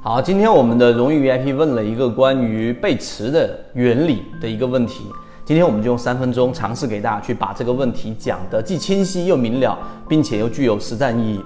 好，今天我们的荣誉 VIP 问了一个关于背驰的原理的一个问题，今天我们就用三分钟尝试给大家去把这个问题讲得既清晰又明了，并且又具有实战意义。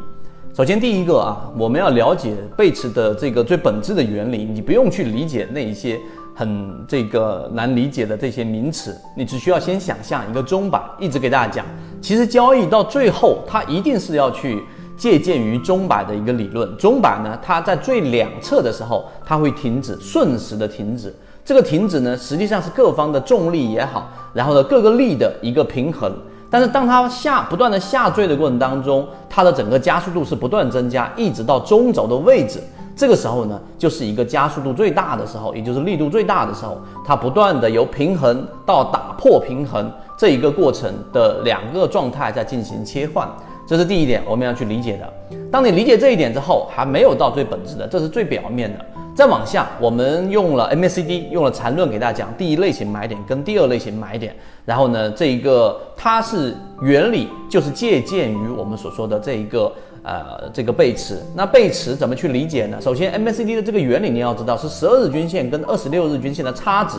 首先，第一个啊，我们要了解背驰的这个最本质的原理，你不用去理解那一些很这个难理解的这些名词，你只需要先想象一个钟摆，一直给大家讲，其实交易到最后，它一定是要去借鉴于钟摆的一个理论。钟摆呢，它在最两侧的时候，它会停止，瞬时的停止。这个停止呢，实际上是各方的重力也好，然后呢各个力的一个平衡。但是当它下不断的下坠的过程当中，它的整个加速度是不断增加，一直到中轴的位置。这个时候呢，就是一个加速度最大的时候，也就是力度最大的时候。它不断的由平衡到打破平衡这一个过程的两个状态在进行切换，这是第一点我们要去理解的。当你理解这一点之后，还没有到最本质的，这是最表面的。再往下，我们用了 MACD，用了缠论给大家讲第一类型买点跟第二类型买点。然后呢，这一个它是原理，就是借鉴于我们所说的这一个呃这个背驰。那背驰怎么去理解呢？首先，MACD 的这个原理你要知道是十二日均线跟二十六日均线的差值，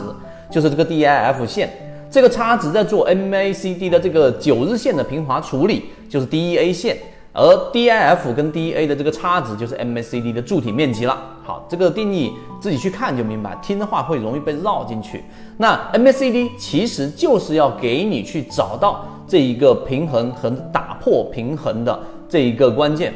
就是这个 DIF 线。这个差值在做 MACD 的这个九日线的平滑处理，就是 DEA 线。而 DIF 跟 DEA 的这个差值就是 MACD 的柱体面积了。好，这个定义自己去看就明白，听的话会容易被绕进去。那 MACD 其实就是要给你去找到这一个平衡和打破平衡的这一个关键。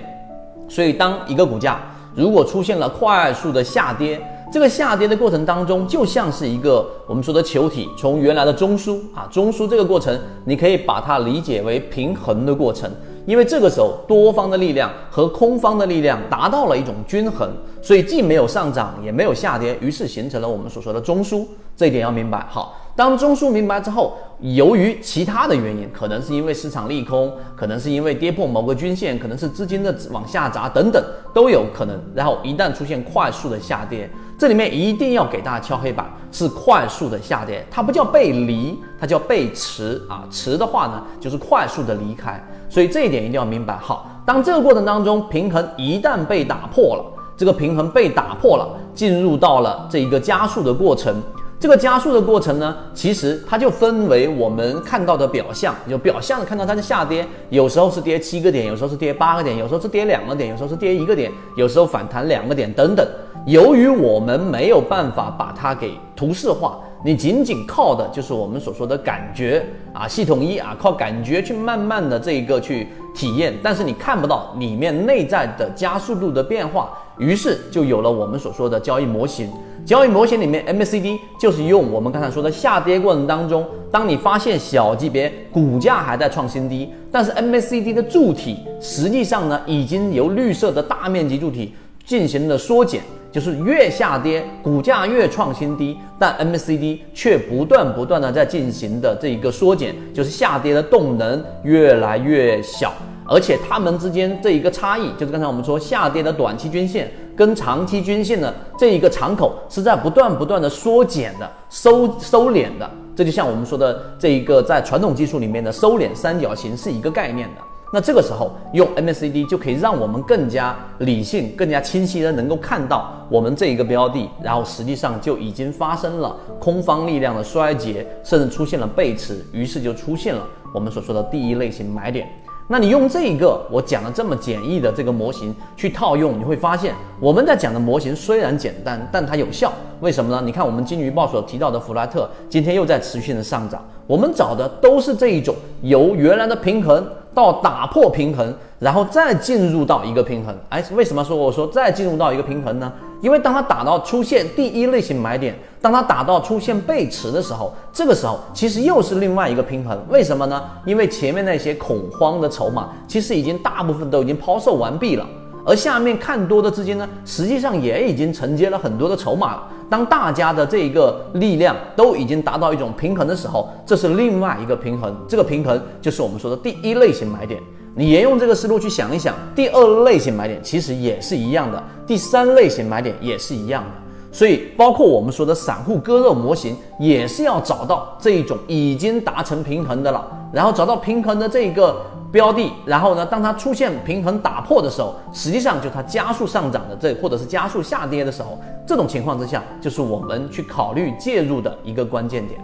所以，当一个股价如果出现了快速的下跌，这个下跌的过程当中，就像是一个我们说的球体从原来的中枢啊，中枢这个过程，你可以把它理解为平衡的过程。因为这个时候多方的力量和空方的力量达到了一种均衡，所以既没有上涨也没有下跌，于是形成了我们所说的中枢。这一点要明白。好，当中枢明白之后，由于其他的原因，可能是因为市场利空，可能是因为跌破某个均线，可能是资金的往下砸等等都有可能。然后一旦出现快速的下跌，这里面一定要给大家敲黑板，是快速的下跌，它不叫背离，它叫背驰啊。驰的话呢，就是快速的离开。所以这一点一定要明白。好，当这个过程当中平衡一旦被打破了，这个平衡被打破了，进入到了这一个加速的过程。这个加速的过程呢，其实它就分为我们看到的表象，就表象看到它的下跌，有时候是跌七个点，有时候是跌八个点，有时候是跌两个点，有时候是跌一个点，有时候反弹两个点等等。由于我们没有办法把它给图示化。你仅仅靠的就是我们所说的感觉啊，系统一啊，靠感觉去慢慢的这一个去体验，但是你看不到里面内在的加速度的变化，于是就有了我们所说的交易模型。交易模型里面，MACD 就是用我们刚才说的下跌过程当中，当你发现小级别股价还在创新低，但是 MACD 的柱体实际上呢，已经由绿色的大面积柱体进行了缩减。就是越下跌，股价越创新低，但 MACD 却不断不断的在进行的这一个缩减，就是下跌的动能越来越小，而且它们之间这一个差异，就是刚才我们说下跌的短期均线跟长期均线的这一个长口是在不断不断的缩减的收收敛的，这就像我们说的这一个在传统技术里面的收敛三角形是一个概念的。那这个时候用 MACD 就可以让我们更加理性、更加清晰的能够看到我们这一个标的，然后实际上就已经发生了空方力量的衰竭，甚至出现了背驰，于是就出现了我们所说的第一类型买点。那你用这一个我讲的这么简易的这个模型去套用，你会发现我们在讲的模型虽然简单，但它有效。为什么呢？你看我们金鱼报所提到的弗莱特今天又在持续的上涨，我们找的都是这一种由原来的平衡到打破平衡，然后再进入到一个平衡。哎，为什么说我说再进入到一个平衡呢？因为当它打到出现第一类型买点。当它打到出现背驰的时候，这个时候其实又是另外一个平衡。为什么呢？因为前面那些恐慌的筹码其实已经大部分都已经抛售完毕了，而下面看多的资金呢，实际上也已经承接了很多的筹码了。当大家的这一个力量都已经达到一种平衡的时候，这是另外一个平衡。这个平衡就是我们说的第一类型买点。你沿用这个思路去想一想，第二类型买点其实也是一样的，第三类型买点也是一样的。所以，包括我们说的散户割肉模型，也是要找到这一种已经达成平衡的了，然后找到平衡的这一个标的，然后呢，当它出现平衡打破的时候，实际上就它加速上涨的这，或者是加速下跌的时候，这种情况之下，就是我们去考虑介入的一个关键点。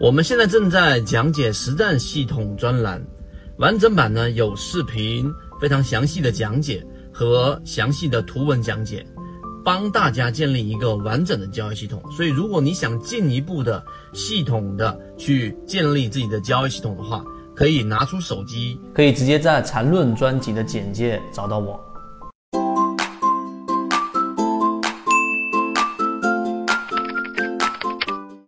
我们现在正在讲解实战系统专栏，完整版呢有视频，非常详细的讲解和详细的图文讲解，帮大家建立一个完整的交易系统。所以，如果你想进一步的系统的去建立自己的交易系统的话，可以拿出手机，可以直接在缠论专辑的简介找到我。